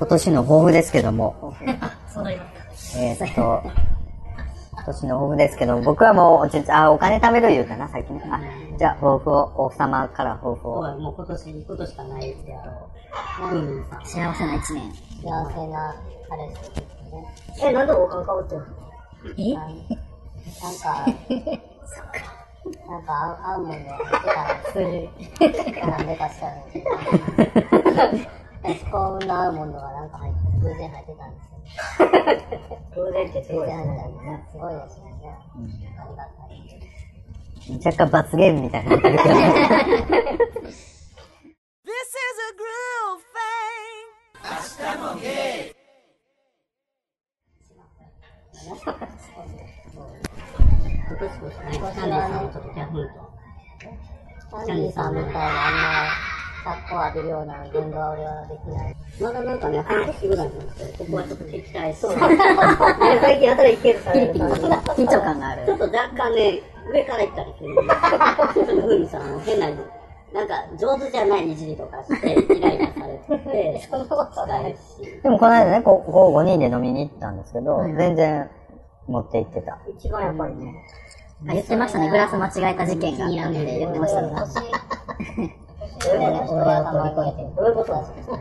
今年の抱負ですけども、えーっと、今年の抱負ですけども、僕はもう、あ、お金貯める言うたな、さっきね。あ、じゃあ、抱負を、王様から抱負を。もう今年行くことしかないですけど、う。幸せな一年。幸せな彼氏ですね。え、なんで王冠かぶってえ？なんか、なんか合うもの入ってたんで すなんでか知ら ないけど。スコーンの合うものがなんか入って、偶然入ってたんですよ。偶然ってすごいですね。す。ごいですよね。ありがたい。若干罰ゲームみたいになってるけど。This is a groove thing. 今年こそね、キャンディーさんをちょっとギャフンと。キャンディーさんみたいなあんな、格好浴びるような言動は俺はできない。まだなんかね、半年ぐらいなんですよ。ここはちょっと敵対そう。最近やたらいけるされる感じが。緊張感がある。ちょっと若干ね、上から行ったりする。ちょっとふみさん、あの変な、なんか上手じゃないいじりとかして、イライラされてて、そんなことないし。でもこの間ね、こう、こう5人で飲みに行ったんですけど、全然持って行ってた。一番やっぱりね、あ言ってましたね。グラス間違えた事件があったって言ってましたね。俺を飛び越えてる。どういうことなんですか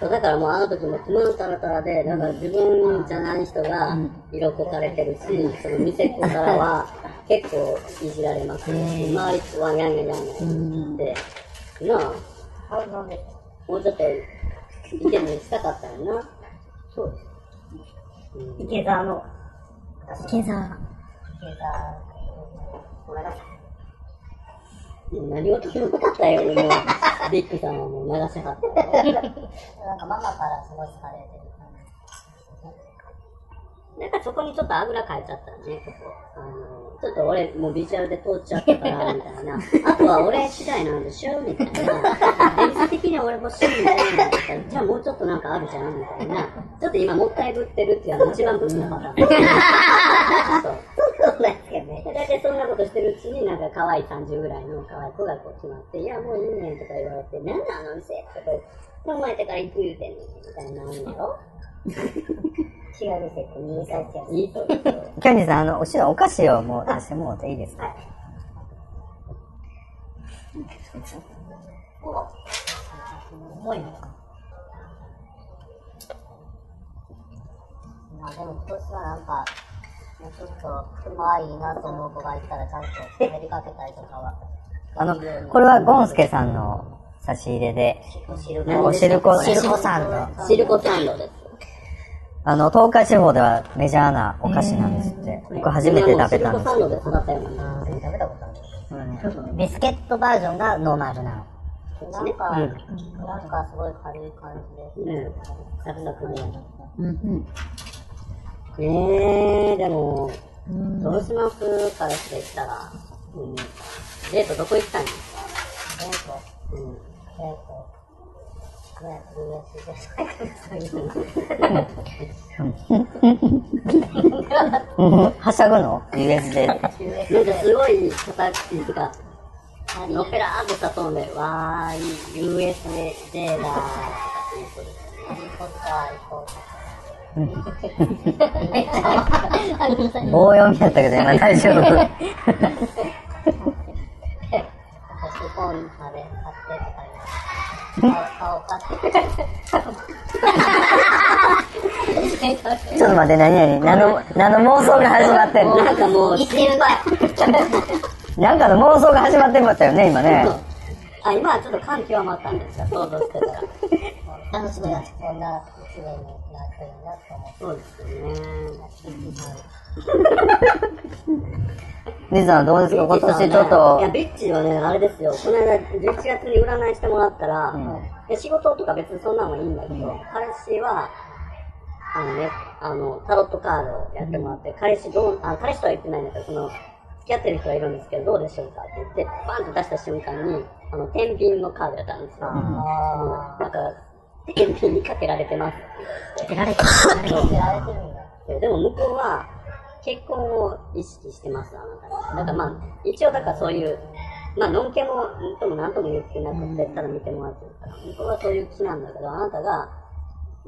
そうだからもうあの時もつまん。たらたらで、だから自分じゃない人が色こかれてるし、その店っ子からは結構いじられますし、周りはやんやんやんやんって、な。あ、もうちょっと意見にしたかったよな。そうです。池澤の、池澤。ごめんなさい。何事でもなかったよ、もう。ビッグさんはもう流しはったよ。なんかママからすごい好かれてる感じ。なんかそこにちょっとあぐらかいちゃったね、ここ。あの、ちょっと俺もうビジュアルで通っちゃったから、みたいな。あとは俺次第なんでしょみたいな。電子的には俺欲しいみたいな。じゃあもうちょっとなんかあるじゃんみたいな。ちょっと今もったいぶってるっていうのが一番ブスなパターン。そう。そうなんで。大体そんなことしてるうちになんか可愛い30ぐらいの可愛い子がこう決まって、いやもういいねとか言われて、なんだあの店とか、考えてから行く言うてんのみたいなのやろ違う店って見返してやる。いいと。キャンディーさん、あの、後ろお菓子をもう出してもらっていいですか重いね。まあでも今年はなんか、もうちょっと、可愛いなと思う子がいたらちゃんと喋りかけたりとかは。あの、これはゴンスケさんの差し入れで、おしるこ、シルコサンド。シルコサンドです。あの、東海地方ではメジャーなお菓子なんですって。僕初めて食べたんですシルコサンドで育ったような。食べたことある。ビスケットバージョンがノーマルなの。なんか、なんかすごい軽い感じで。ねサクサクね。うんえ、でも、どうします彼氏でしたら。うん。デートどこ行きたいの？デート、うん。デート、はしゃぐの ?US で。なんかすごい形が、のっぺらーっとしたトーンで、わーい、USJ だーリーポッター行こう。棒読みやったけど、今大丈夫。ちょっと待って、何々何の、何の妄想が始まってんの？なんかもう、心配。なんかの妄想が始まってんかったよね、今ね。あ、今はちょっと感極まったんですよ、想像してたら。楽しみだ。こんな一年になってるなと思って。そうですよね。リズさんどうですか？今年ちょっいや、と、ビッチはね、あれですよ。この間、11月に占いしてもらったら、いや仕事とか別にそんなのはいいんだけど、彼氏は、あのね、あの、タロットカードをやってもらって、彼氏どう、あ、彼氏とは言ってないんだけど、その、付き合ってる人がいるんですけど、どうでしょうかって言って、バンと出した瞬間に、あの、天秤のカードやったんですよ。あなんか、天秤にかけられてますって言って。出られてる。あ、やられてるんだ。でも向こうは結婚を意識してます、あなたに。だからまあ、一応だからそういうまあ、のんけも、とも何とも言ってなくて、ただ見てもらってるから、本当はそういう気なんだけど、あなたが、あ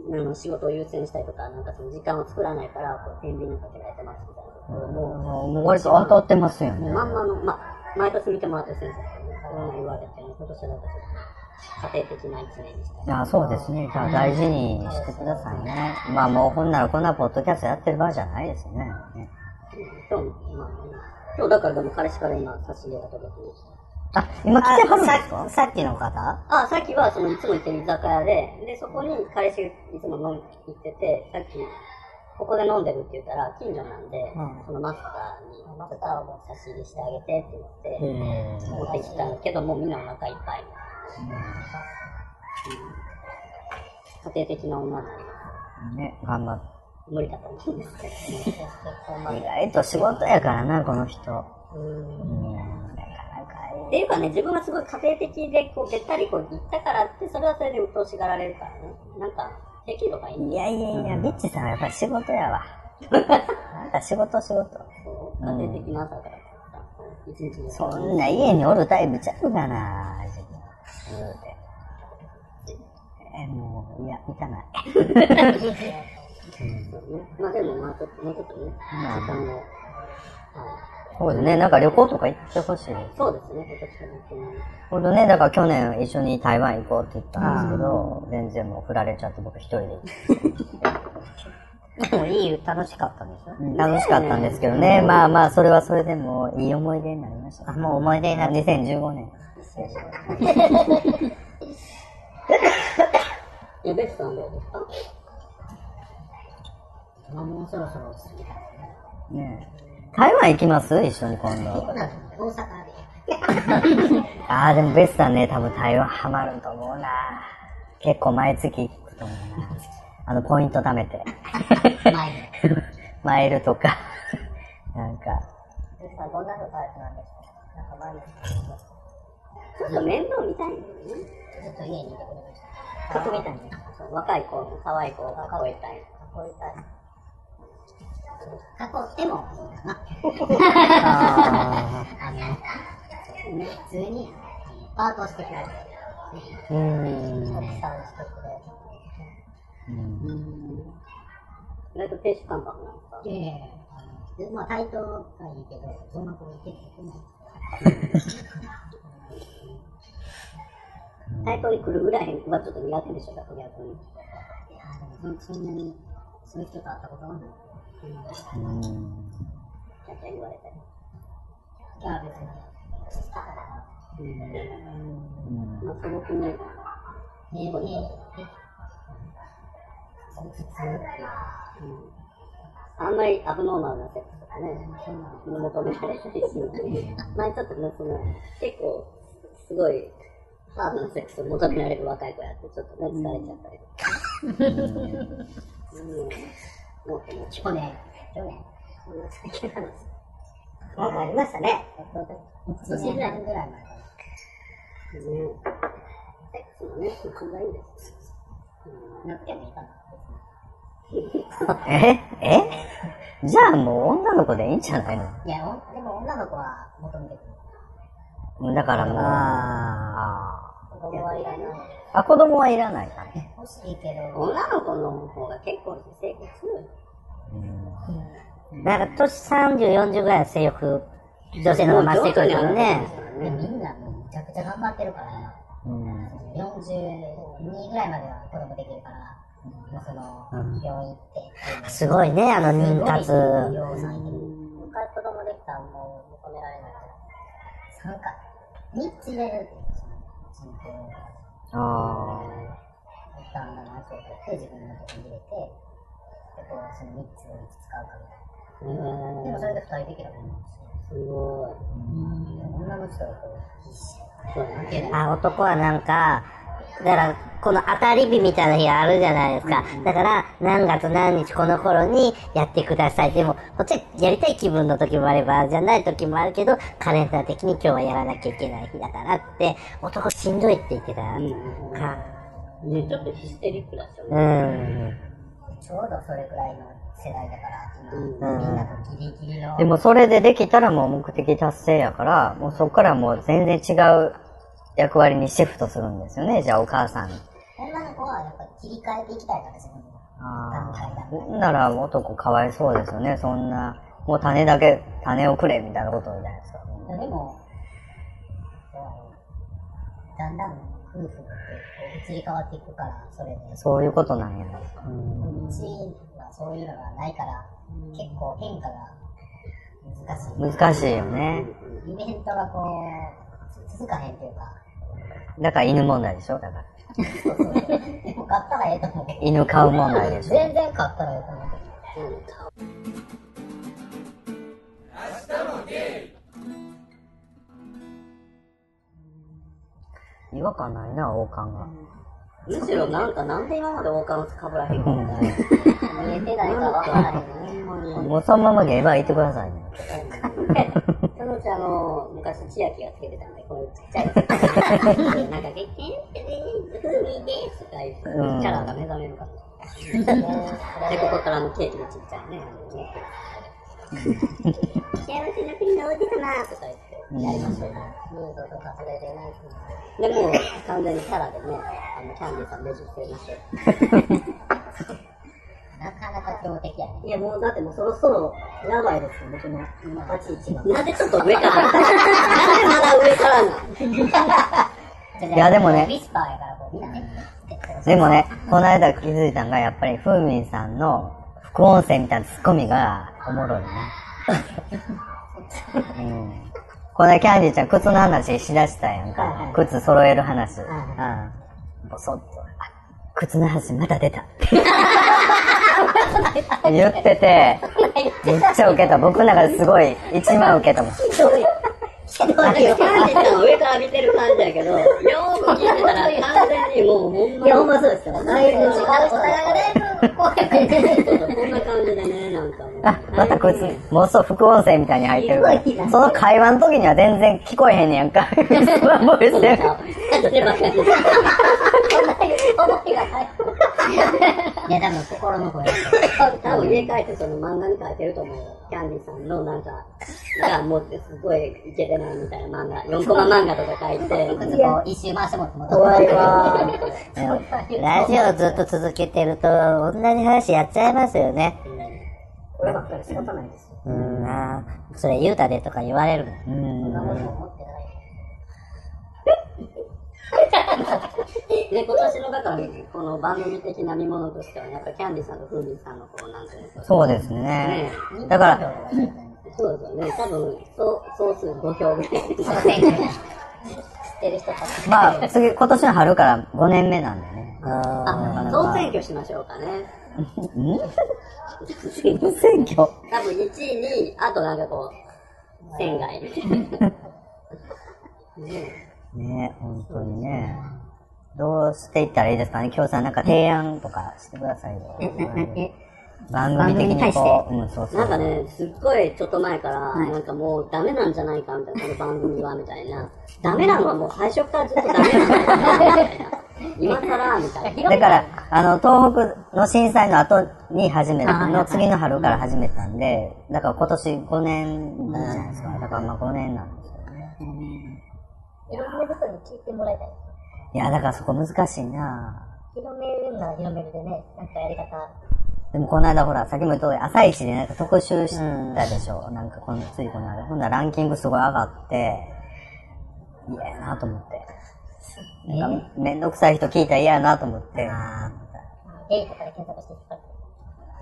の、仕事を優先したいとか、なんかその時間を作らないから、こう、天秤にかけられてますみたいなことを、もう、もう割と当たってますよね。まんまの、まあ、毎年見てもらってる先生からね、こういうの言われてね、今年はなんかちょっと家庭的な一年にしたい。あそうですね。じゃあ大事にしてくださいね。まあもうほんならこんなポッドキャストやってる場合じゃないですね。ね今日、まあね、今日だからでも彼氏から今、差し入れが届きました。あ、今来てはるんですか？ささっきの方？あ、さっきはそのいつも行ってる居酒屋で、で、そこに彼氏いつも飲み行ってて、さっき、ここで飲んでるって言ったら、近所なんで、そのマスターに、マスターを差し入れしてあげてって言って、持ってきたけど、もうみんなお腹いっぱい。うん家庭的な女になりまね、頑張って。す。無理だと思うんですけど、意外と仕事やからな、この人。うっていうかね、自分がすごい家庭的で、こう、べったりこう、行ったからって、それはそれで鬱陶しがられるからね。なんか、適度がいいいやいやいや、ビッチさんはやっぱり仕事やわ。なんか仕事仕事。そう家庭的な朝から。そんな家におるタイプちゃうかな、言うてえ、もう、いや、行かない。まあでも、まあちょっと、もうちょっとね、まあ時間を。はい。そうですね、なんか旅行とか行ってほしい。そうですね、今年は。ほん。とね、だから去年一緒に台湾行こうって言ったん。ですけど、全然もう振られちゃって僕一人で行って。でもいい、楽しかったん。でしょ楽しかったん。ですけどね、まあまあ、それはそれでもいい思い出になりました。あ、もう思い出になって。2015年。いや、ベスさんどうですかもうそろそろ落ち着きたいね台湾行きます？一緒に今度。大阪で。ああ、でもベスさんね、多分台湾ハマると思うな。結構毎月行くと思うな。あの、ポイント貯めて。前マイルとか。なんか、ベスさん、どんなのタイプなんですかなんか毎日、ちょっと面倒見たいんだよね。ずっと家にいてくれました。格みたいに。そう若い子の可愛い子を囲いたい。こういうタイプ。囲ってもいいかな。ああの、普通にパートしてくれる。ーうーん。奥さんにしてくれる。意外と亭主関白なんですか？いやいやいやあのまあ、対等がいいけど、そんな子いてくれない。対等に来るぐらいはちょっと苦手でしょ、逆に。いや、でもそそん。なに、そういう人と会ったことはない。うん。ちゃん。ちゃ言われたり。いや、別に。うん。まあ、素朴に、ええ、ええ、普通っていう。あんまりアブノーマルなセックスとかね、求められたりするので、前ちょっとね、その、結構、すごい、ハードなセックスを求められる若い子やって、ちょっとね、疲れちゃったりとか。うん。もっとも去年、去年、そんな最近話。なんかありましたね。一年半ぐらい前かね。セックスもね、いいです。な。なくてもいいかな。ええ？じゃあもう女の子でいいんじゃないの？いや、おでも女の子は求めてくる。だからもう、あ子供はいらない。ーあ、子供はいらないかね。欲しいけど、女の子の方が結構性格強い。なんか年30、40ぐらいの性欲、女性の方が増してくるからね。でみんなもうむちゃくちゃ頑張ってるから、今。うん。42ぐらいまでは子供できるから、その、病院行って。すごいね、あの妊活。子供できたらもう認められない。参加。ニッチ入れるっていうその、その、あ一旦だなって言って、自分のとこに入れて、で、こう、そのニッチをいつ使うかみたいな。でもそれで二人できればいいんですご女の人がこう、必死。あ。男はなんか、だから、この当たり日みたいな日があるじゃないですか。だから、何月何日この頃にやってください。でも、こっちはやりたい気分の時もあれば、じゃない時もあるけど、カレンダー的に今日はやらなきゃいけない日だからって、男しんどいって言ってたか。ね、ちょっとヒステリックだしうね。ん。ちょうどそれくらいの世代だから、みんなとギリギリの。でもそれでできたらもう目的達成やから、もうそこからもう全然違う役割にシフトするんですよね、じゃあお母さん。女の子はやっぱり切り替えていきたいから、自分の段階段階ああ。なら男かわいそうですよね、そんな。もう種だけ、種をくれみたいなことじゃないですか。でも、だんだん夫婦ってこう移り変わっていくから、それで。そういうことなんや。うんうちはそういうのがないから、結構変化が難しい。難しいよね。イベントがこう、続かへんっていうか、だから犬問題でしょ？だから。でも買ったらええと思うけど。犬飼う問題でしょ？全然買ったらええと思うけど。違和感ないな、王冠が。むしろなんか、なんで今まで王冠かぶらへんかった 見えてないかわからへんね。もうそのままゲーバー行ってくださいね。そのうちあの、昔千秋がつけてたんで、これちっちゃい。なんか、げってね、風味ですとか言って、キうんャラが目覚めるから。で、ここからあのケーキのちっちゃいね、あのね。幸せな国の王子様とか言って、やりましょうね。ムードとかそれでないでもう完全にキャラでね、あの、キャンディーさんねじ伏せましょう。なかなか強敵やね。いやもうだってもうそろそろやばいですよ、僕の立ち位置が。なんでちょっと上から なんでまだ上からなん いやでもねウィスパーやからこうみんなね。でもね、この間気づいたのが、やっぱり、ふーみんさんの副音声みたいなツッコミがおもろいね。うん。この間キャンディーちゃん靴の話しだしたやんか。靴揃える話。うん。ボソッと。あ靴の話また出た。言ってて、めっちゃウケた。僕の中ですごい、一番ウケたもん。なんかキャンディーさんは上から見てる感じやけど、よく聞い。てたら完全にもうほんまに。い。や、ほんまそうですよ。だい。ぶ違う。お互い。がだい。ぶこ、んな感じでね、なんかもう。あ、また靴、もうそう副音声みたい。に入ってるから。その会話の時には全然聞こえへんねやんか。スワンボイスで。でばっかり。いや、多分心の声。多分家帰ってその漫画に書いてると思うよ。キャンディーさんのなんか、がもうすごいイケてないみたいな漫画、4コマ漫画とか書いて。靴こう一周回してもらっても怖いわラジオずっと続けてると、同じ話やっちゃいますよね。こればっかり仕方ないですよ。うん、なそれ言うたでとか言われるもん。うん。で、今年のだから、この番組的な見物としては、やっぱキャンディーさんとフーミンさんのこう、なんていうか。そうですね。だから、そうですよね。多分、そう、総数5票ぐらい。知ってる人たち。まあ、次、今年の春から5年目なんでね。あ、総選挙しましょうかね。選挙？多分1位に、あとなんかこう、県外。ねね本当にね。どうしていったらいいですかね？今日さんなんか提案とかしてくださいよ。番組的にこう、うん、そうそう。なんかね、すっごいちょっと前から、なんかもうダメなんじゃないかみたいな、この番組はみたいな。ダメなのはもう最初からずっとダメなんじゃないかみたいな。今更みたいな。だから、あの、東北の震災の後に始めたの、次の春から始めたんで、だから今年5年じゃないですか。だからまあ5年なんですよね。いろんな人に聞いてもらいたい。いや、だからそこ難しいな広めるなら広めるでね、なんかやり方。でもこの間ほら、さっきも言った通り、朝一でなんか特集したでしょ。なんかこの、ついこの間。ほんならランキングすごい上がって、嫌やなと思って。なんかめんどくさい人聞いたら嫌やなと思って。ゲイとかで検索して引っ張って。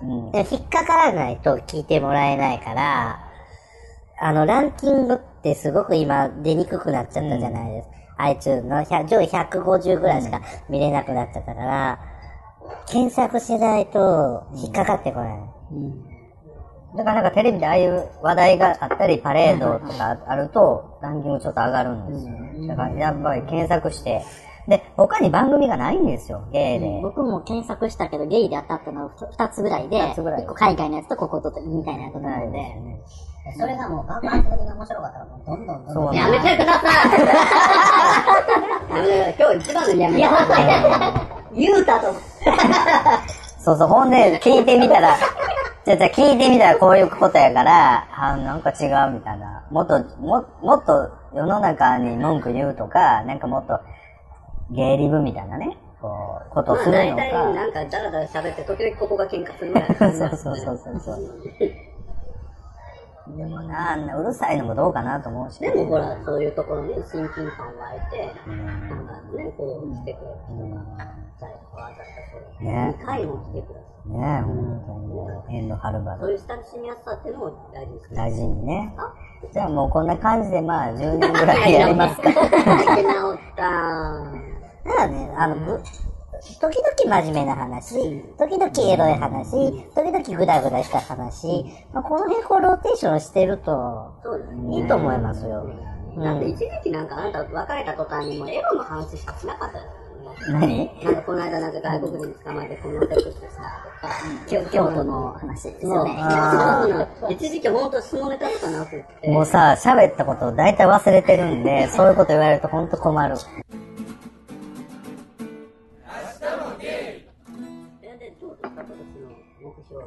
うん。で引っかからないと聞いてもらえないから、あの、ランキングってすごく今出にくくなっちゃったじゃないですか。iTunes の100上位150ぐらいしか見れなくなっちゃったから、検索しないと引っかかってこない。だからなんかテレビでああいう話題があったり、パレードとかあると、ランキングちょっと上がるんですよ。だからやっぱり検索して、で、他に番組がないんですよ、ゲイで。僕も検索したけど、ゲイで当たったの2つぐらいで、二つぐらい。1個海外のやつとこことみたいなやつなので、それがもう爆発的に面白かったら、もうどんどんどんどん。そうやめてくださいやめてください今日一番のやめてください言うたと。そうそう、ほんで、聞いてみたら、じゃじゃ聞いてみたらこういうことやから、あ、なんか違うみたいな。もっと、も、もっと世の中に文句言うとか、なんかもっと、芸リブみたいなね、こう、ことするのか。体なんかダラダラ喋って、時々ここが喧嘩するぐらいな感じ そうそうそうそうそう。でもな、あんなうるさいのもどうかなと思うし。でもほら、そういうところに親近感湧いて、なんかね、こう来てくれる人が、誰かわざわざそう、ね2回も来てくれる。ねえ、本当に。縁のはるばる。そういう親しみやすさっていうのを大事にして大事にね。じゃあもうこんな感じでまあ10年ぐらいやりますか。生き直った。だからね、あの、ぶ時々真面目な話、時々エロい話、時々グダグダした話、まあ、この辺こうローテーションしてると。いいと思いますよ。うん。だって一時期なんかあなた別れた途端にもうエロの話しかしなかった。何？なんかこの間なんか外国人捕まえてこのセックスしたとか、京京都の話ですよね。一時期ほんと下ネタしかなくって。もうさ、喋ったこと大体忘れてるんで、そういうこと言われると本当困る。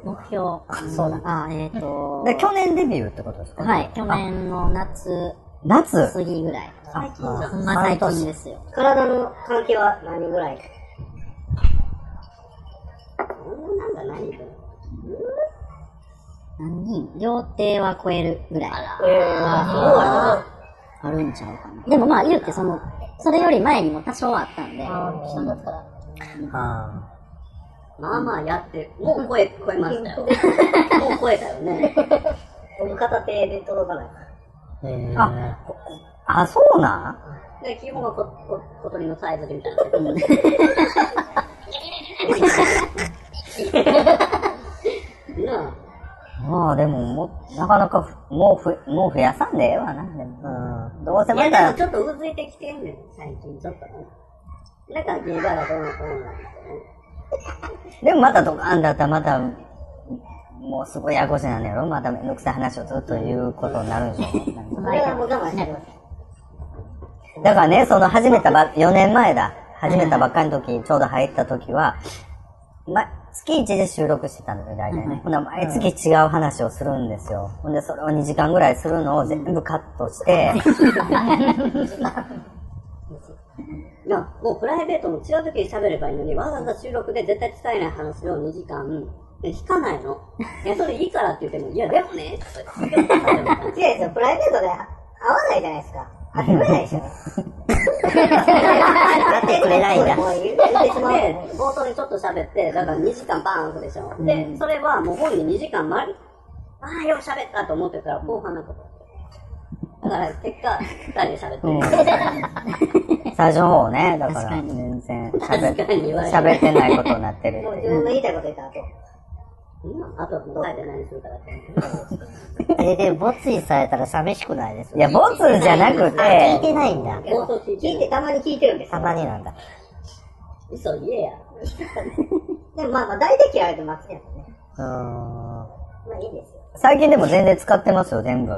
目標。あそうだ。あ、えっ、と、で、去年デビューってことですか？はい、去年の夏。夏？過ぎぐらい。最近最近ですよ。体の関係は何人ぐらい？なんだ何何人？両手は超えるぐらい。ああるんちゃうかな。でもまあ言うてその、それより前にも多少あったんで、下だった。ら、あまあまあやって、もう超え、超えましたよ。もう超えたよね。僕片手で届かない。ーあ、あ、そうなん？で、基本はこ、こ、小鳥のサイズでみたいなあ。まあでも、もなかなかふ、もうふ、もう増やさんでええわな。でもどうせいや、またでもちょっとうずいてきてんねん、最近ちょっとね。なんか、ゲーバーがどうのこうのなんですよね。でもまたドカーンだったらまた、もうすごいややこしなんだやろまためんどくさい話をずっと言うことになるんでしょそれはもう我慢してます。だからね、その始めたば、4年前だ。始めたばっかりの時、ちょうど入った時は、ま、月1で収録してたんだよ、大体ね。ほんなら毎月違う話をするんですよ。ほんで、それを2時間ぐらいするのを全部カットして、いや、もうプライベートも違う時に喋ればいいのに、わざわざ収録で絶対使えない話を2時間、で引かないの？いや、それいいからって言っても、いや、でもね、とか言って違うんですよ、プライベートで会わないじゃないですか。会ってくれないでしょ。会ってくれないんだ。もう言ってしまう。で、冒頭にちょっと喋って、だから2時間バーンでしょ。で、それはもう本人2時間まり、ああ、よく喋ったと思ってたら後半なんか、だから結果、2人で喋って。最初の方ね、だから全然喋ってないことになってるもう自分の言いたいこと言った後。うんあとはもう帰って何するかだけ。え、でも、ボツにされたら寂しくないですいや、ボツじゃなく聞いてて、ないんだ。聞いてたまに聞いてるんですたまになんだ。嘘言えや。でもまあまあ、大体嫌われてますけどね。うーんまあいいですよ。最近でも全然使ってますよ、全部。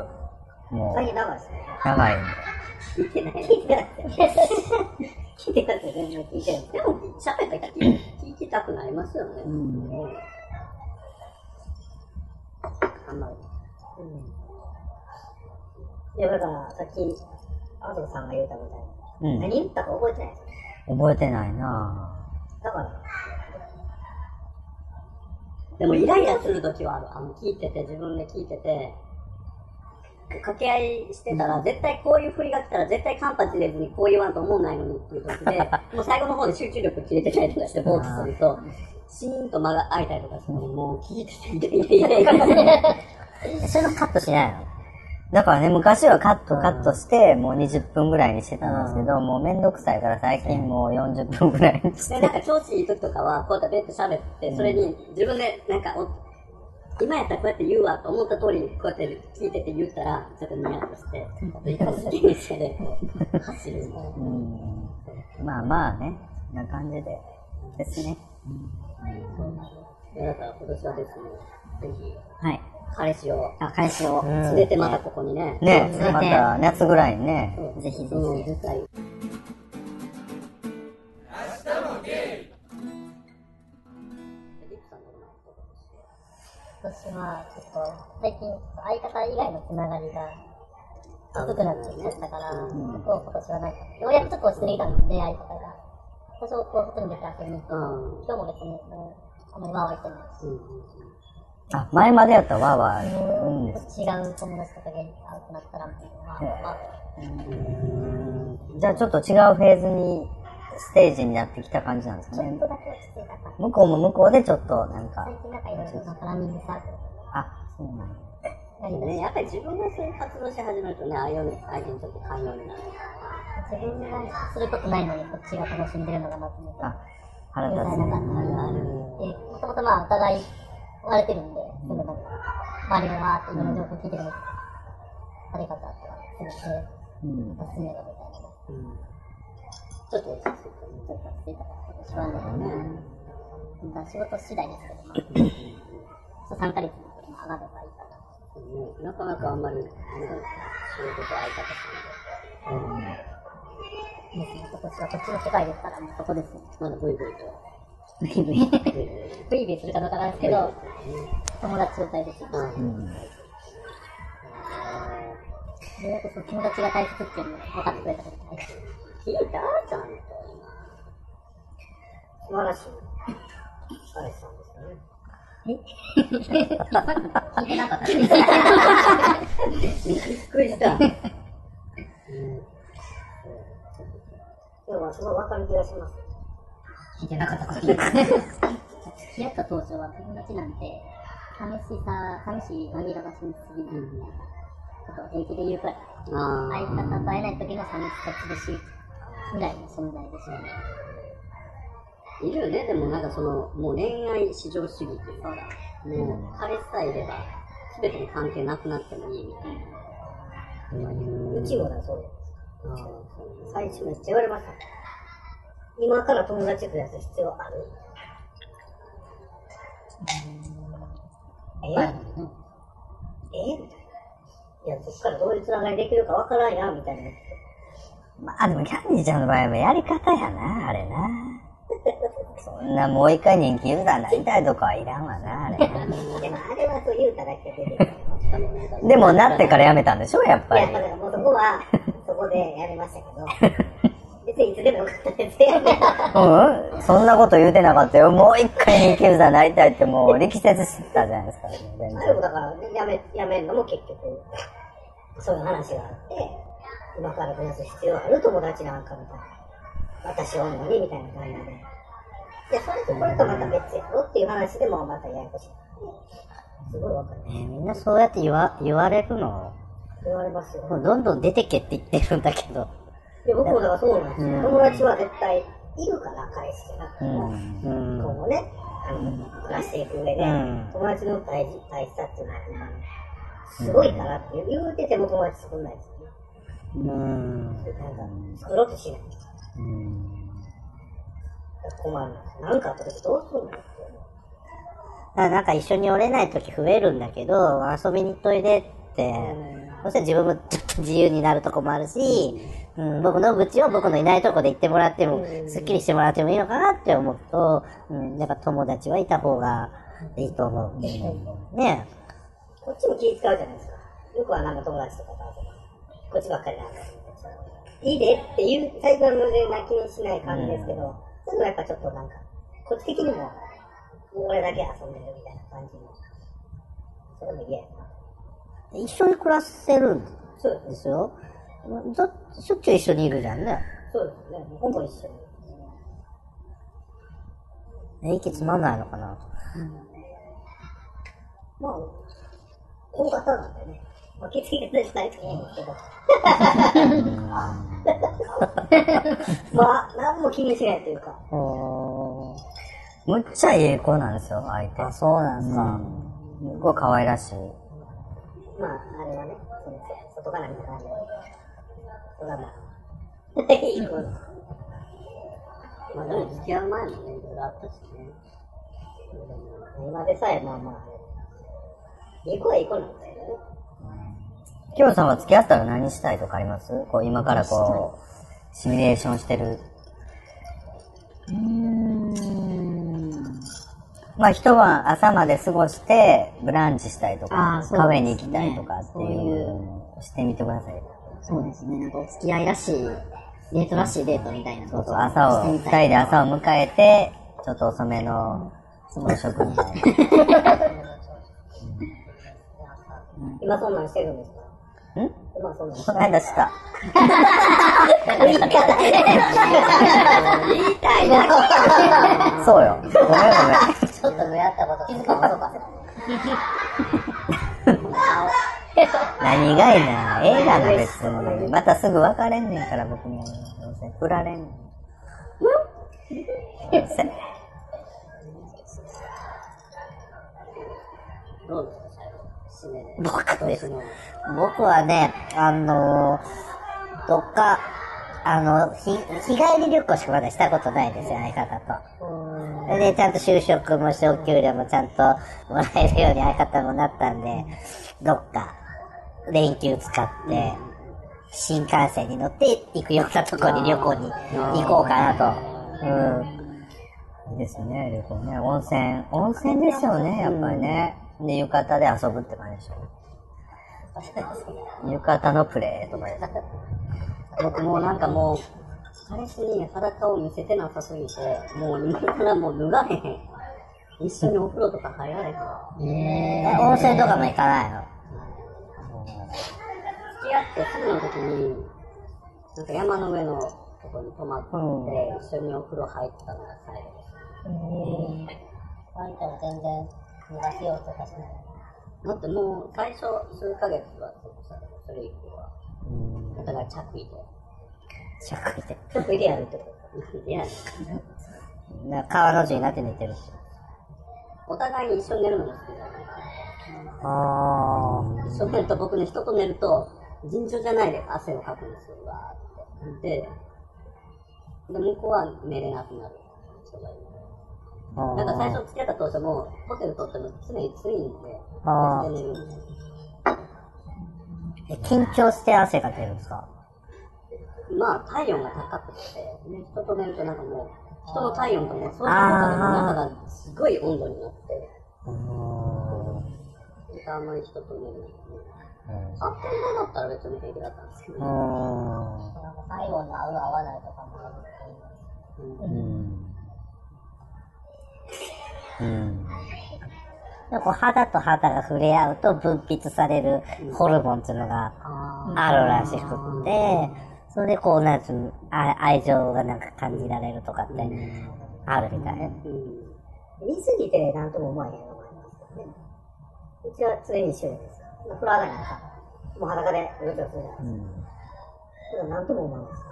もう最、近長いですね。長いんで。聞いてない。聞いてない。ですよ。聞いてない。ですよ、全然聞いてる。でも、喋ったら聞きたくなりますよね。うん。あんまり。い。や、だから、さっき、あそこさんが言ったみたい。に、うん。何言ったか覚えてない。です。覚えてない。なだから、でも、イライラするときはある。あの、聞いてて、自分で聞いてて、掛け合いしてたら、絶対こういう振りが来たら、絶対カンパチ入れずにこう言わんと思わないのにっていう時で、もう最後の方で集中力切れてたりとかして、ぼー。っとすると、シーンと間が空いたりとかしても、もう聞いてて、いやいやいやそれのカットしないの。だからね、昔はカットカットして、もう20分ぐらいにしてたんですけど、もうめんどくさいから最近もう40分ぐらいにしで、て。なんか調子いい時とかは、こうやってベッと喋って、それに自分でなんかお、今やったらこうやって言うわと思った通り、こうやって聞いてて言ったら、ちょっとニヤッとして、ちょっといいかもしれないで。すけど、こう、走るみたい。な。うん。まあまあね、な感じで。ですね。だから今年はですね、ぜひ、はい。彼氏をあ、彼氏を。連れてまたここにね、ねまた夏ぐらい。にね。ぜひぜひうん。絶対。私は、ちょっと、最近、相方以外のつながりが、低くなってきちゃったから、ちょっと今年はなんか、ようやくちょっと落ち着いてきたの、出会いとかが。多少こう、外に出て遊びに行って、うん。今日も別に、もうあんまりワーワーしてないし、あ、前までやったらわーわー、もうんう、違う友達とかで会うとなったら、じゃあちょっと違うフェーズに、ステージになってきた感じなんですかねちょっ。とだけ落ち着いたかな。向こうも向こうでちょっとなんか最、近なんかいろいろなランニングサークルあ、そうなんだしね、やっぱり自分がそういう活動し始めるとね、ああいう相手にとって寛容になる。自分がすることないのにこっちが楽しんでるのがまずね、あ、腹みたい立つね。な感じがある。で、もともとまあお互い追われてるんで、すぐなんか、周りがわーっていろんな情報聞いてるのに、誰かと会ったら、すぐ手うん。出すねよみたいな。ちょっと落ち着いて、ちょっと落ち着いたから、しょうがないよね。まあ仕事次第ですけど、まあ、そう3ヶ月も上がればいいかな。なかなかあんまり、ね、仕事と相方ですね、今年はこっちの世界ですから、もうそこですね。まだブイブイと。ブイブイ。ブイブイするかどうかなんですけど、友達を大切に。うん。ようやくその友達が大切っていうのを分かってくれたことない。聞いた。ちゃんと。素晴らしい。彼氏さんですよね。聞いてなかった。びっくりした。でもすごいわかる気がします。聞いてなかった。こと言う。付き合った。当初は友達なんて、寂しさ、寂しい紛らわしすぎるみた。いなことを平気で言うくら。相方と会えない時の寂しさ厳しいぐらいの存在でしたね。あ。いるよね、でもなんかその、もう恋愛至上主義というか、もう彼氏さえいれば、すべてに関係なくなってもいいみたいな。うちもだそうです。最初めっちゃ言われました。今から友達増やす必要ある？ええ？え？みたいな。いや、そっからどういうつながりできるかわからんやん、みたいな。まあでもキャンディーちゃんの場合はやり方やな、あれな。そんなもう一回人気ユーザーになりたいとかはいらんわな、あれな。でもあれはそう言うただけででもなってからやめたんでしょ、やっぱいや、りだ。からもうそこは、そこでやめましたけど、別にいつでもよかったですよ。うん？そんなこと言うてなかったよ。もう一回人気ユーザーになりたいってもう力説してたじゃないですか。全あれも然。だから、やめ、やめるのも結局、そういう話があって、今から増やす必要ある友達なんかみたいな。私おんのにみたいな感じで。で、それとこれとまた別やろっていう話でもまたややこしい。すごいわかる。えーみんなそうやって言わ言われるの？言われますよ。もうどんどん出てけって言ってるんだけど。で、僕もだからそうなんですよ。友達は絶対いるから、彼氏じゃなくてうも。ん。うん。今後ね、あの、暮らしていく上で、うん友達の大事、大事さっていうのは、すごいからって言うてても友達作んないです。うん。なんか、作ろうとしない。うん困る。なんかあった時どうするの。だなんか一緒におれない時増えるんだけど、遊びに行っといでって、そしたら自分もちょっと自由になるとこもあるし、うん、僕の愚痴を僕のいないとこで言ってもらっても、すっきりしてもらってもいいのかなって思うと、うん、やっぱ友達はいた方がいいと思う。ねこっちも気使うじゃないですか。よくはなんか友達とかとこっちばっかりなんかいいでっていう、最初は無理な気にしない感じですけど、そういうのはやっぱちょっとなんか、こっち的にも、俺だけ遊んでるみたいな感じの、それも嫌やな。一緒に暮らせるんですよ。ずしょっちゅう一緒にいるじゃんね。そうですね。ほぼ一緒に。え息つまんないのかなまあ、大型なんでね。まあ、血液がないと思うんですけど。まあ、何も気にしないというか。むっちゃいい子なんですよ、相手。あ、そうなんですか。すごい可愛らしい。まあ、あれはね、その外から見た感じで。それはまあ、いい子です。まあでも付き合う前もね、いろいろあったしね。今でさえ、まあまあ、いい子はいい子なんですけどね。きょうさんは付き合ったら何したいとかあります？こう今からこう、シミュレーションしてる。まあ一晩朝まで過ごして、ブランチしたりとあかねカフェに行きたいとかっていそういうう、してみてください。そうですね。なんかお付き合いらしい、デートらしいデートみたいなことを朝を、二。人で朝を迎えて、ちょっと遅めの朝食みたいな。今そんなんしてるんですか？ん今そんなんこの間した。そうよ。ごめんごめん。ちょっとのやったこと気づかなかった。何がいな。映画の別に。またすぐ別れんねんから、僕には。どうせ振られんねん。ですか、締めで。僕ですの僕はね、あのーどっか、あの、日、日帰り旅行しかまだしたことないんですよ、相方と。で、ちゃんと就職もして、お給料もちゃんともらえるように相方もなったんで、どっか、連休使って、新幹線に乗って行くようなとこに旅行に行こうかなと。うん。いいですね、旅行ね。温泉。温泉ですよね、やっぱりね。で、浴衣で遊ぶって感じでしょ。浴衣のプレーとかで。僕もなんかもう、彼氏に裸を見せてなさすぎて、もう今からもう脱がへん。一緒にお風呂とか入られへん。え温泉とかも行かないの付き合ってすぐの時に、なんか山の上のとこに泊まって、一緒にお風呂入ったのが最後です。あんたは全然脱がせようとかしない。だってもう最初数ヶ月はそれ以降は。お互い着衣で。着衣で。ちょっと入れやるってこと。いや、な川の字になって寝てるし。お互いに一緒に寝るのが好きだから。あ一緒に寝ると僕ね、人と寝ると、尋常じゃないで汗をかくんですよ、わーって。で、で向こうは寝れなくなる人がいる。あ。なんか最初付き合った当初も、ホテル取っても常にツインで、あー別で寝るんですよ。え緊張して汗が出るんですか？まあ、体温が高くて、ね、人と寝るとなんかもう、人の体温とも、そういう中でも中がすごい温度になって、あんまり人と寝るのね。あ、こんなだったら別に平気だったんですけど、ね、なんか体温の合う合わないとかもあるってでこう肌と肌が触れ合うと分泌されるホルモンっていうのがあるらしくて、それでこう、なんつうのあ愛情がなんか感じられるとかってあるみたい。言い過ぎてなんとも思わへんのもありますけどね。うちは常に一緒です。まあ風呂上がりなんか、もう裸でうろちょろするじゃないですか。それはなんとも思わないです。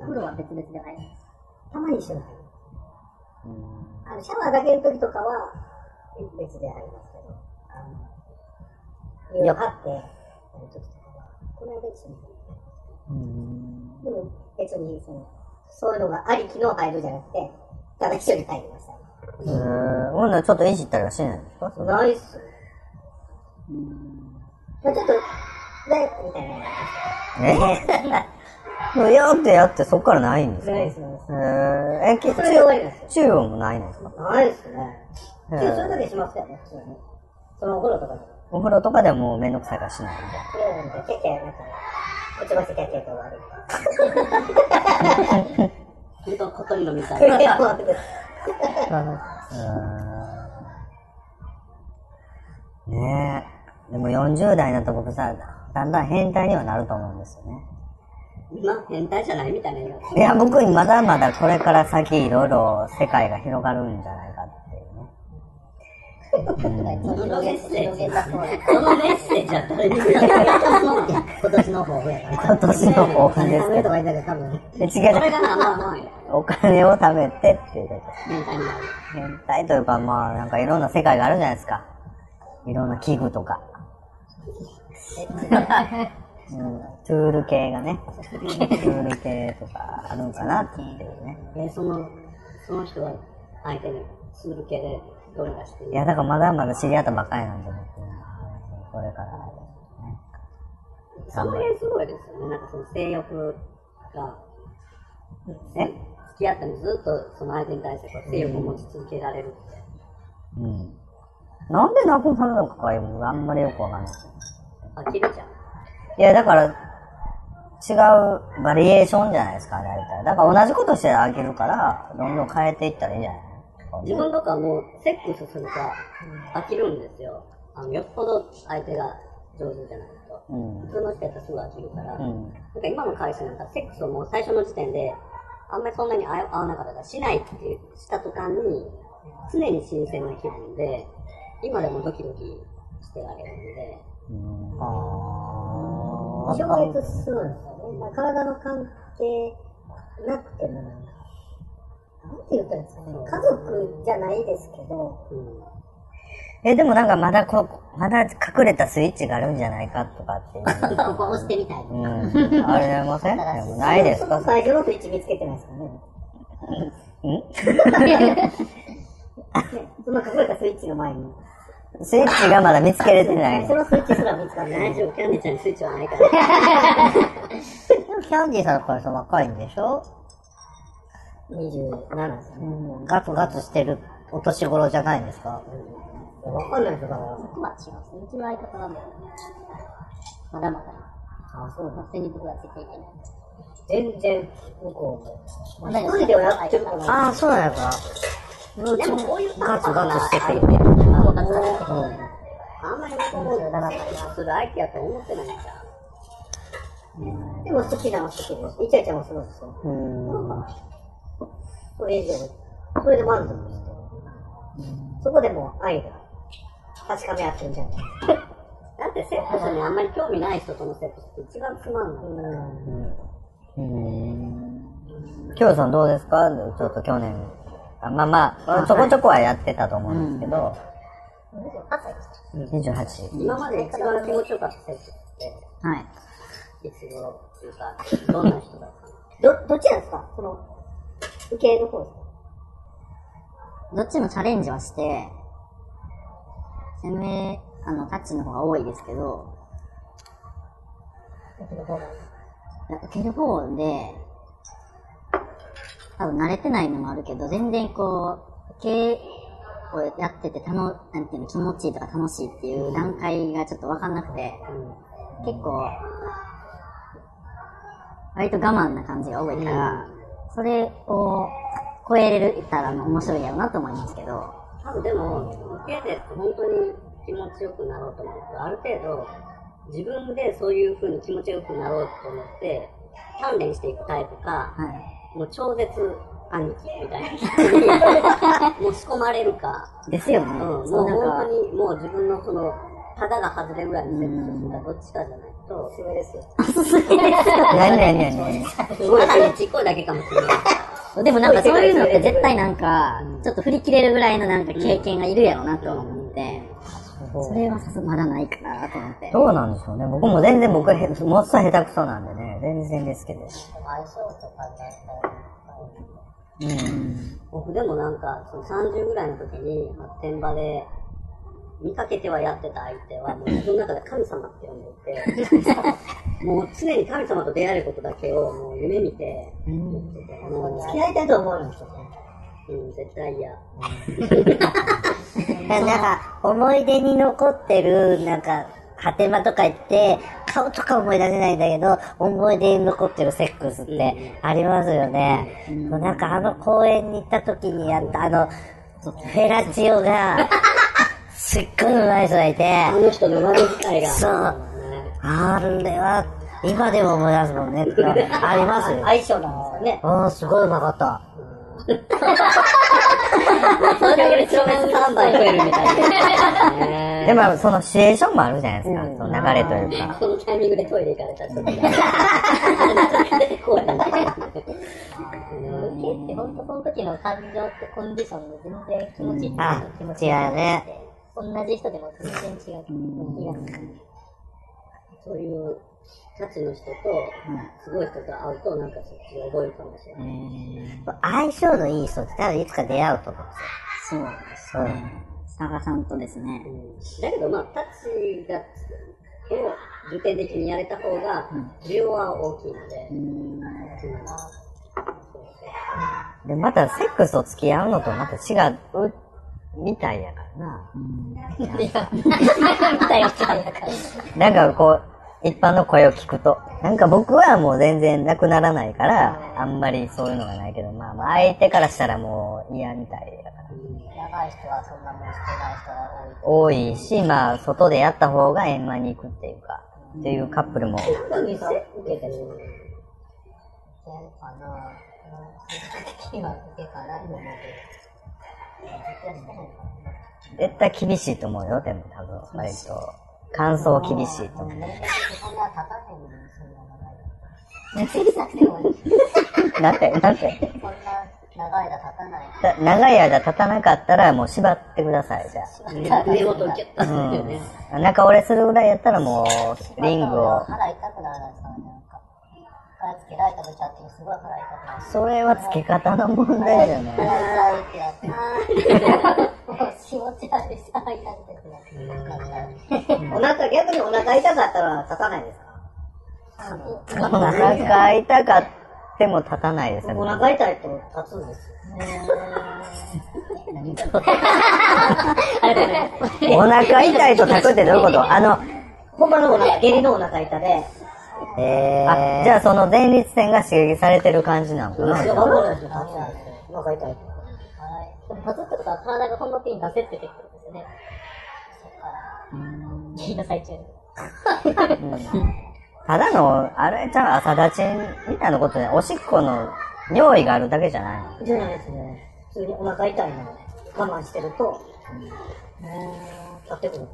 風呂は別々で入ります。たまに一緒に入る。あのシャワーだけの時とかは別で入りますけど、あの、湯を張ってやる時とかは、この間一緒に。でも別にその、そういうのがありきの入るじゃなくて、ただ一緒に入りました。えー、ほんならちょっといじったりはしないんですかないっす。まあちょっと、ね、みたいなえ？もうやってやってそっからないんですか？ないですないですえー、え、結それで終わりなんですよ。チューブもないんですか？ないっすね。へ一応それだーけしますよね、普通に。そのお風呂とかでも。お風呂とかでもめんどくさいからしないんで。それをなんか、キャッキャなんか、くちばしキャッキャと終わる。本当小鳥のみたいな。ねえ。でも40代になった僕さ、だんだん変態にはなると思うんですよね。今、変態じゃないみたいないや、僕まだまだこれから先いろいろ世界が広がるんじゃないかっていうね。そのメッセージ、そのメッセージは誰に向かって今年の抱負やから。今年の抱負ですけどとか。言ったけど多分、で違うそれがな、まあまあ、お金を貯めてっていうことです。変態になる。変態というかまあなんかいろんな世界があるじゃないですか。いろんな器具とか。うん、トゥール系がね。トゥール系とかあるんかなっていうね。えーその、その人は相手にする系でどれかしていや、だからまだまだ知り合ったばっかりなんで、僕これから、ね。その辺すごいですよね。なんかその性欲が、え？付き合ったのにずっとその相手に対して性欲を持ち続けられるって。うん。なんでなくなるのかがあんまりよくわかんない。飽きるじゃん。いや、だから、違うバリエーションじゃないですか、大体。だから同じことしてあげるから、どんどん変えていったらいいじゃない？自分とかもうセックスすると飽きるんですよ。あの、よっぽど相手が上手じゃないと。うん。普通の人やったらすぐ飽きるから、うん。なんか今の彼氏なんかセックスをもう最初の時点で、あんまりそんなに合合わなかったからしないっていうした途端に、常に新鮮な気分で、今でもドキドキしてられるんで、あ超越するんですよね。まあ、体の関係なくても、なんて言ったらいいんですかね。家族じゃないですけど、うん。え、でもなんかまだこ、まだ隠れたスイッチがあるんじゃないかとかっていう。ここ押してみたい。うん。あれませんないですか？最初のスイッチ見つけてないですか ね。その隠れたスイッチの前に。スイッチがまだ見つけれてないそ。のスイッチすら見つかんない。大丈夫、キャンディちゃんにスイッチはないから。キャンディーさんの声さ若いんでしょ？27ですね。うん。ガツガツしてるお年頃じゃないんですか？わかんないですよ、だから。まあ違うんですね。うちの相方はもう、まだまだ、あ、そう普通に僕はついていけない。全然、向こうも。まあ一人ではやってるかな。ああ、そうなんやから。うちもガツガツしててる。ああん。まりこうする相手やと思ってないん。じゃん。でも好きなの好きです。イチャイチャもするん。ですよ。うん。それ以上。それで満足して。そこでもう愛が確かめ合ってるん。じゃないだってセックスにあん。まり興味ない人とのセックスって一番つまん。ない。うん。きょうさん。どうですかちょっと去年。あまあまあ、ちょこちょこはやってたと思うんですけど、28。今まで一番気持ちよかったセックスって、はい。いつ頃っていうか、どんな人だったの？ど、どっちなんですか？その、受けの方ですか？どっちもチャレンジはして、攻め、あの、タッチの方が多いですけど、受ける方で、多分慣れてないのもあるけど、全然こう、受けをやってて、たの、なんていうの、気持ちいいとか楽しいっていう段階がちょっとわかんなくて、結構、割と我慢な感じが多いから、それを超えれるたら面白いやろうなと思いますけど、多分でも、受けで本当に気持ちよくなろうと思うと、ある程度、自分でそういう風に気持ちよくなろうと思って、鍛錬していくタイプか、はい。もう超絶兄貴みたいなもう仕込まれるか、ですよね。うん、もう本当にもう自分のその、肌が外れるぐらいのセックスするかどっちかじゃないと、おすすめですよ。何何何すごいちっこいだけかもしれない。でもなんかそういうのって絶対なんか、ちょっと振り切れるぐらいのなんか経験がいるやろうなとは思って、それはさすまだないかなと思って。どうなんでしょうね。僕も全然僕へ、もっさ下手くそなんでね、全然ですけど。相性とかうん。僕でもなんか、その30ぐらいの時に、発展場で、見かけてはやってた相手は、もう自分の中で神様って呼んでいて、もう常に神様と出会えることだけをもう夢見て、もう付き合いたいと思うんですよね。うん、絶対嫌。なんか、思い出に残ってる、なんか、果て間とか行って、顔とか思い出せないんだけど、思い出に残ってるセックスってありますよね。なんかあの公園に行った時にやった、あの、フェラチオが、すっごいうまい人がいて、あの人の窓使いが。そう。あれは、今でも思い出すもんね。ありますよ。相性なんですよね。ああ、すごいうまかった。それより超別3倍増えるみたいな。でも、そのシチュエーションもあるじゃないですか。その流れというか。このタイミングでトイレ行かれた人とか。出てこいみたいな。受けって本当その時の感情ってコンディションで全然気持ちいいあ気持、違うね。同じ人でも全然違う気がする。そういう、タチの人と、すごい人と会うと、なんかそっちが覚えるかもしれない。相性のいい人って多分いつか出会うと思うんですよ。そうですね。佐賀さんとですね。だけどまあ、タチが、を重点的にやれた方が、需要は大きいので、うんで、またセックスと付き合うのとまた違うみたいやからな。みたいな機会だから。なんかこう、一般の声を聞くと、なんか僕はもう全然なくならないから、あんまりそういうのがないけど、まあまあ相手からしたらもう嫌みたいだから。長い人はそんなもんしてない人が多い。多いし、まあ外でやった方が円満に行くっていうか、っていうカップルも。絶対厳しいと思うよ、でも多分、割と。感想厳しいと。な。ん、て。なんて、長い間立たない。長い間立たなかったらもう縛ってください、じゃ寝言をキュッと。するよね。うん。仲折れするぐらいやったらもう、リングを。腹痛くならないですかね、なんか。腹つけられた時あってすごい腹痛くなる。それは付け方の問題じゃない。腹痛いってやって。もう気持ち悪いし、腹痛くてなお腹、逆にお腹痛かったら立たないですか？お腹痛かっても立たないですね。お腹痛いと立つんですよ。お腹痛いと立くってどういうこと？あの、ほんまのお腹、下痢のお腹痛で、えー、あ、じゃあその前立腺が刺激されてる感じなのかな？いやわかんないですよ、立つんですよ。お腹痛いと。でも、立つってことは体が本の手に出せって言ってるんですよね。下痢の最中に。ただの、あれちゃん朝立ちみたいなことで、おしっこの尿意があるだけじゃないのじゃないですね。普通にお腹痛いので、我慢してると、立ってくる。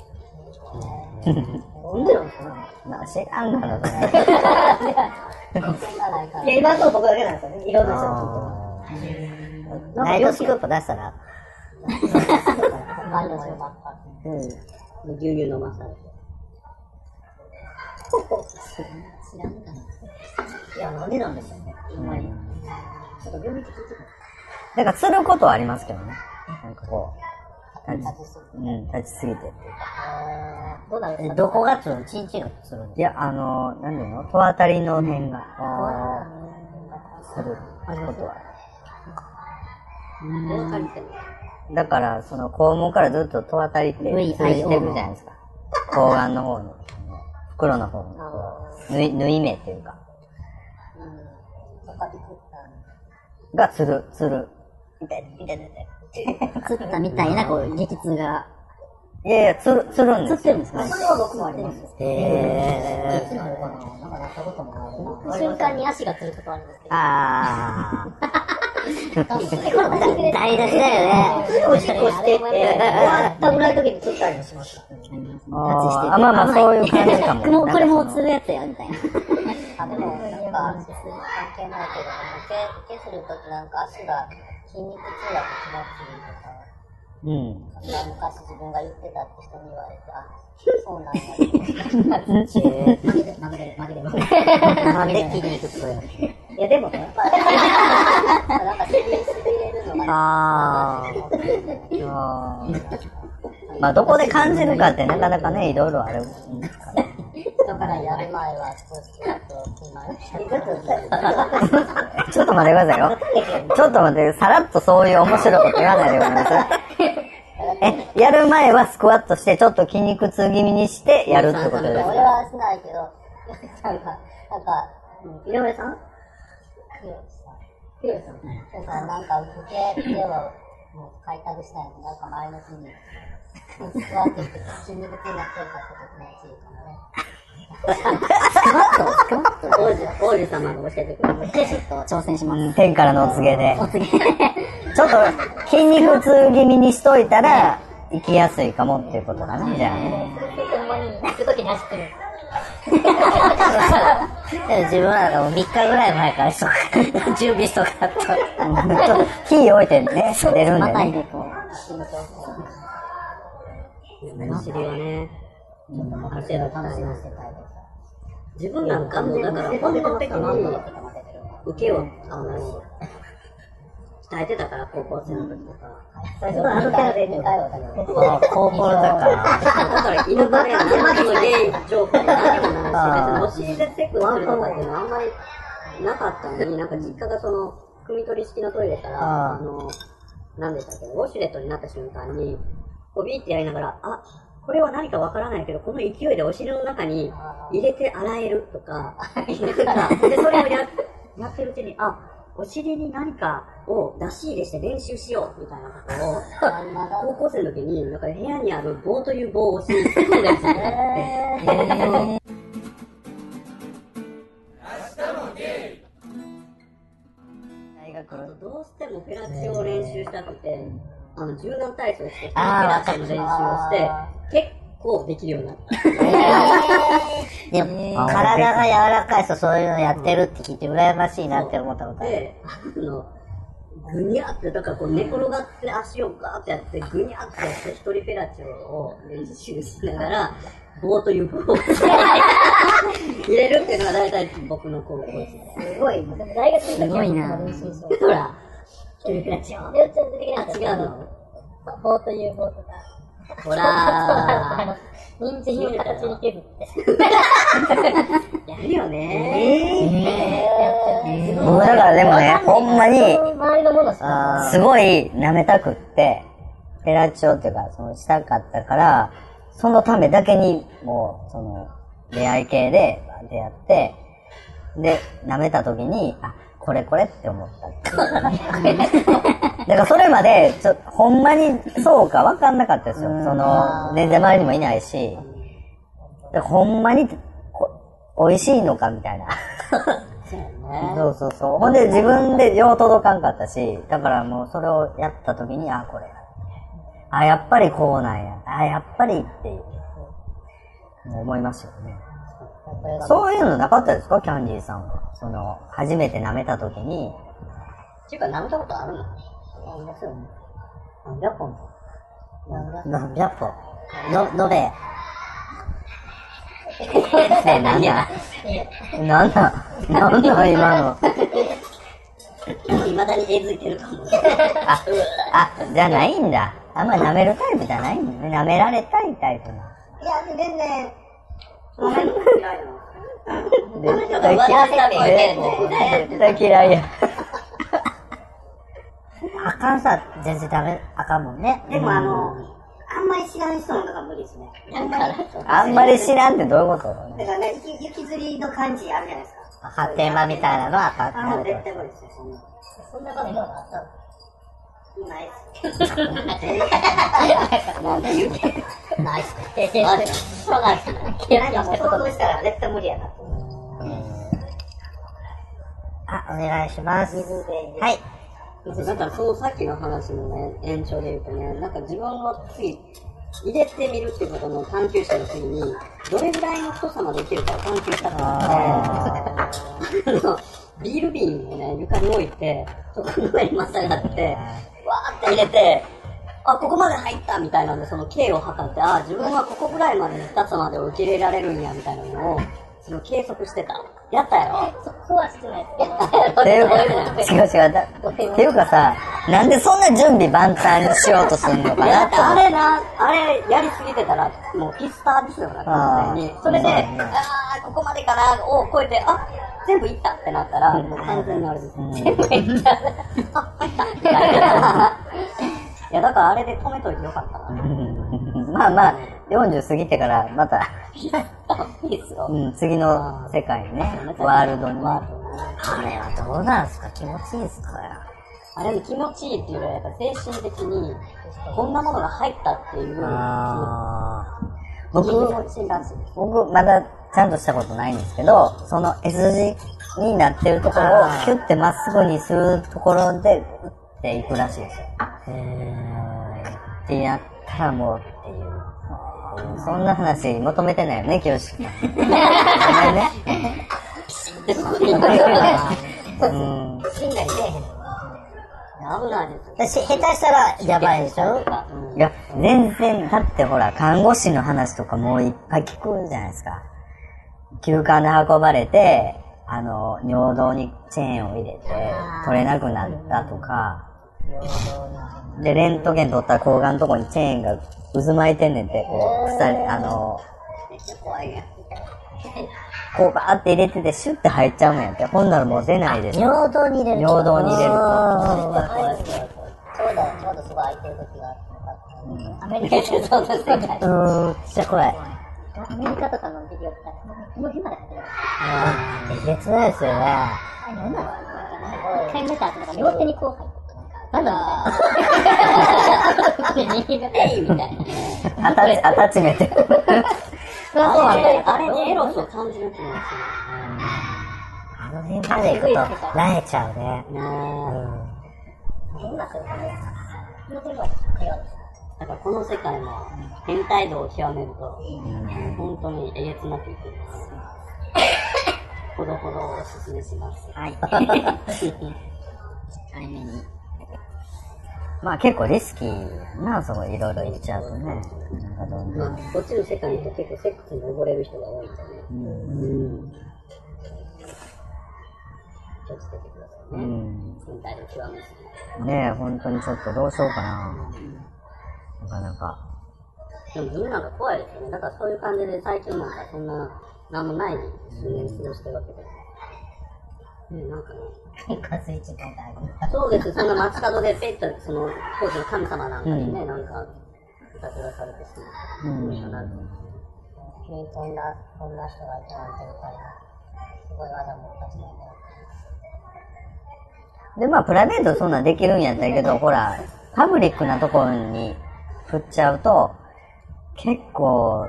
なんでなんですかね。まあ、知らんからそれ。いや、今のところ僕だけなんですよね。いろんな人が聞いてる。ナイトスクープ出したら、何でもよかった。うん。牛乳飲まされて。知らんかな。いや、なんでなんでしょうね。ほん。ちょっと病院って聞いてる。だか、することはありますけどね。なんかこう、立ちうん、立ちすぎて。どうどこがつるチンチンがつるんいや、あの、なんていうの？戸当たりの辺が、することは。だから、その肛門からずっと戸当たりってついてるじゃないですか。睾丸の方に、袋の方に、縫い、縫い目っていうか、がつる、つる。痛い、痛い、痛い、つったみたいな、こう、激痛が。いやいや、つる、つるんですよ。つってるんですか？それは僕もあります。へー。なんかなったこともあるな。瞬間に足がつることあるんですけど。あー。台無しだよね。おしっこしてて、終わったぐらいの時につったりもしました。あーあ、まあまあ、そういう感じかも。これもつるやつや、みたいな。あ、でも、なんか、関係ないけど、毛、毛するときなんか足が筋肉痛だと気持ちいいとか、うん。ん。な昔自分が言ってたって人に言われて、あ、そうなん。だって。負けてる、負けてる、負けてる。なん。で筋肉つるいや、でもね、なん。かしびしびれるのが、あ。あまあ、どこで感じるかってなかなかね、いろいろあるん。ですから。だからやる前はちょっと今、ちょっと待ってくださいよ。ちょっと待って、さらっとそういう面白いこと言わないでください。え、やる前はスクワットして、ちょっと筋肉痛気味にしてやるってことですか？俺はしないけど、なんか、なんか、井上さん？ひろしさん。ひろしさん。なんか、受け手をもう開拓したいのなんか前の日に、スクワットして筋肉痛になってるかって気持ちいいかもね。王子、王子様が教えてくれ。ちょっと挑戦します。うん天からのお告げで。ちょっと筋肉痛気味にしといたら、行きやすいかもっていうことかな、じゃあ。ほんまに、行くときに走ってる。自分はもう3日ぐらい前からしとか、準備しとかと。火置いてね、出るんでね。ある程度楽しませたい自分なんかも、だから本能的に受けを、あの、鍛えてたから、高校生の時とか。最初はあのキャラで似たよ高校だから。だから、犬バレー。の山のゲイジョー。クで何もないし、別にお尻でセックスするとかっていうのはあんまりなかったのに、なんか実家がその、汲み取り式のトイレから、あの、何でしたっけ、ウォシュレットになった瞬間に、こうビー。ってやりながら、あ、これは何かわからないけど、この勢いでお尻の中に入れて洗えるとか、なんかで、それをややってるうちに、あ、お尻に何かを出し入れして練習しようみたいなことを、高校生の時に、なんか部屋にある棒という棒をお尻に突っ込んだやつがあって、大学。あとどうしてもフェラチオを練習したくて、あの、柔軟体操して、フェあーラチオの練習をして、結構できるようになった。でも、体が柔らかい人そういうのやってるって聞いて羨ましいなって思ったことある。で、あの、ぐにゃって、だからこう寝転がって足をガーってやって、ぐにゃってやって、一人フェラチオを練習しながら、棒という棒を 入れるっていうのが大体僕の高校生。すごい。大学の時は練習し。ほら、一人フェラチオ。全然できなあ、い。違うの。棒という棒とか。ほらあの、人参の形に削って。やるよね僕だからでもね、ほんまに。すごい舐めたくって、フェラチオっていうか、そのしたかったから、そのためだけに、もう、その、出会い系で出会って、で、舐めた時に、あ、これこれって思ったっていう。だからそれまで、ちょ、ほんまにそうか分かんなかったですよ。その、全然周りにもいないし、でほんまに、こ美味しいのかみたいな。そうそうそう。ほんで自分でよう届かんかったし、だからもうそれをやった時に、あ、これや。あ、やっぱりこうなんや。あ、やっぱりっていう。思いますよね。そういうのなかったですか？キャンディーさんは。その、初めて舐めた時に、っていうか、舐めたことあるの？ありますよね。何百本？何百歩。の、延べ。ね、なんだなんだな？んだ今の。いまだにえずいてるかも。あ、あ、じゃないんだ。あんま舐めるタイプじゃないんだね。舐められたいタイプな。いや、全然、絶対嫌い。絶対嫌いや。あかんさ、全然ダメ、あかんもんね。でもあの、あんまり知らん人の方が無理ですね。あんまり。知らんってどういうこと？だからね、雪雪吊りの感じあるじゃないですか。発展場みたいなのはあかん。あ絶対無理ですよ、そんな。そんなこと今があったの？なんで言うてないっすね。経験して。そうなんですね。なんかもう想像したら絶対無理やなと思う。あ、お願いします。はい。だからそのさっきの話のね、延長で言うとね、なんか自分の次、入れてみるっていうことの探求した時に、どれぐらいの太さまでいけるかを探求したかったので、あ のビール瓶をね、床に置いて、そこの上にまたがって、わーって入れて、あ、ここまで入ったみたいなんで、その径を測って、あ、自分はここぐらいまでの深さまでを受け入れられるんや、みたいなのを、その計測してた。やったやろそこはしてない ですっていうか、違う違う。だっていうかさ、なんでそんな準備万端しようとすんのかなって。あれな、あれやりすぎてたら、もうピスターですよな、完全に。それで、あー、ここまでかな、を超えて、あ、全部いったってなったら、もう完全にあれです。全部いった。いや、だからあれで止めといてよかったな。まあまあ、40過ぎてからまた、いいっすよ。うん、次の世界にね、ワールドに。あれはどうなんすか？気持ちいいですか？あれも気持ちいいっていうよりは、やっぱ精神的に、こんなものが入ったっていう、僕。僕、まだちゃんとしたことないんですけど、その S 字になってるところをキュッてまっすぐにするところで、打っていくらしいですよ。ってやったらもうっていう。そんな話求めてないよね、清志君。ごめんね。うん。死んだりせえへん。危ないですよ。だし、下手したらやばいでしょいや、全然、だってほら、看護師の話とかもういっぱい聞くじゃないですか。休館で運ばれて、あの、尿道にチェーンを入れて、取れなくなったとか、で、レントゲン取ったら抗がのとこにチェーンが渦巻いてんねんって、こう、鎖、あの、怖いね。こうバーって入れてて、シュッて入っちゃうんやって。ほんならもう出ないです。尿道に入れる。尿道に入れるとあちょうど、ちょうどすごい空いてる時があって。アメリカでそうだ世界。うーん、めっちゃ怖い。アメリカとかの授業って、この辺まで入ってる。えげつないですよね。あの一回見た後、なんか両手にこう入ってる。なんだ。あれでエロスを感じるっていうのがあの辺まで行くと、慣れちゃうね。すごいね。どんな人がこの手は会話です。だからこの世界も変態度を極めると、本当にえげつなくいくんです。ほどほどおすすめします。はい。早めに。まあ結構リスキーな、そのいろいろ言っちゃうとね。まあ、こっちの世界にと結構セックスに溺れる人が多いんでね。うん。気をつけてくださいね。うん。変態度を極めすぎて。ねえ、本当にちょっとどうしようかな。なかなか。でも自分なんか怖いですよね。だからそういう感じで最近なんかそんな、なんもない数年過ごしてるわけで。ね、なんかね。結構スイッチ。そうです。そんな街角でペッと、その、当時の神様なんかにね、なんか、いたずらされてしまう。うんこんな、こんな人がいたなんてみたいな。すごい技もんだよ。で、まあプライベートそんなんできるんやったけど、ほら、パブリックなところに振っちゃうと、結構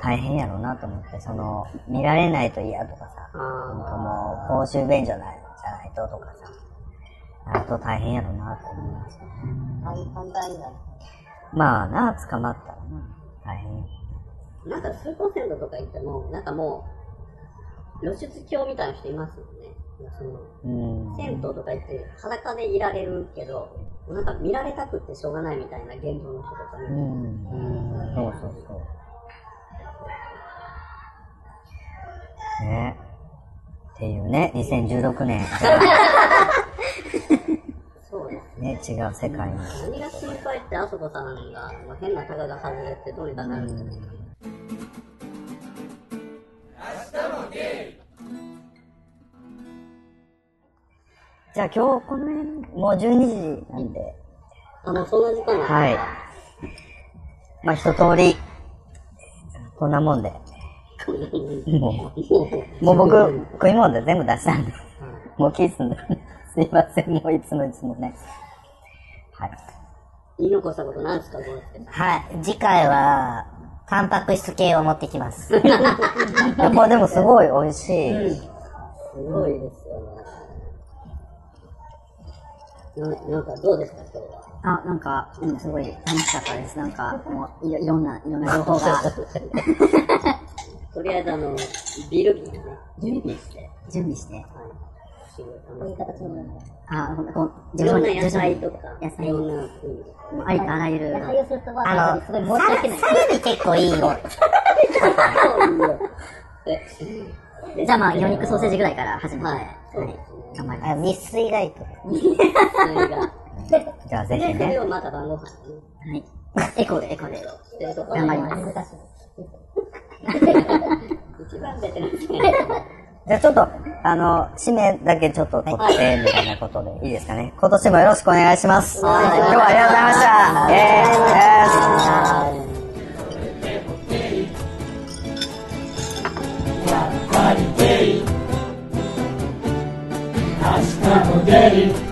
大変やろうなと思って、その、見られないと嫌とかさ、あなんかもう、報酬便所ないじゃないととかさ、なると大変やろうなと思いました。簡単になる。まあな、捕まったらな、大変や。ーなんかスーパー銭湯とか行っても、なんかもう、露出狂みたいな人いますよね。そのうん。銭湯とか行って裸でいられるけど、なんか見られたくってしょうがないみたいな現状の人とかうね。ん。そうそうそう。ね。っていうね、2016年。そうです。ね、違う世界に。何が心配って、あそこさんが、まあ変なタガが外れてどうにかなるんですけど。じゃあ今日この辺、もう12時なんで、あ、もうそんな時間なのはい。まあ一通り、こんなもんで。もう、もう僕、食い物で全部出したんで、もうキスんで、すいません、もういつもいつもね。はい。言い残したことなんですか。はい。次回は、タンパク質系を持ってきます。やっぱでもすごい美味しい。すごいですよね。ななんかどうですか、今日は？あ、なんか、うん、すごい楽しかったです。なんか、もういろいろんな、いろんな情報がとりあえずあの、ビール瓶をね、準備して、準備して。はい。すごいこういう楽しかっ形。あ、ほんこう、た。いろんな野徐々に菜とか、野菜いろんな風に。ありとあらゆる。野菜をするああ、の、すごい申サラし訳ない。サラミ結構いいよ。えじゃあまあ、魚肉ソーセージぐらいから始めて。はい。そうですね。頑張ります。あ未遂がいいと。じゃあぜで、ひね。それをまた晩ご飯にはい。エコーで、エコーで。頑張ります。一番ベテランですね。じゃあちょっと、あの、締めだけちょっと取って、みたいなことでいいですかね。今年もよろしくお願いします。今日はありがとうございました。イェーイ I'm Daddy.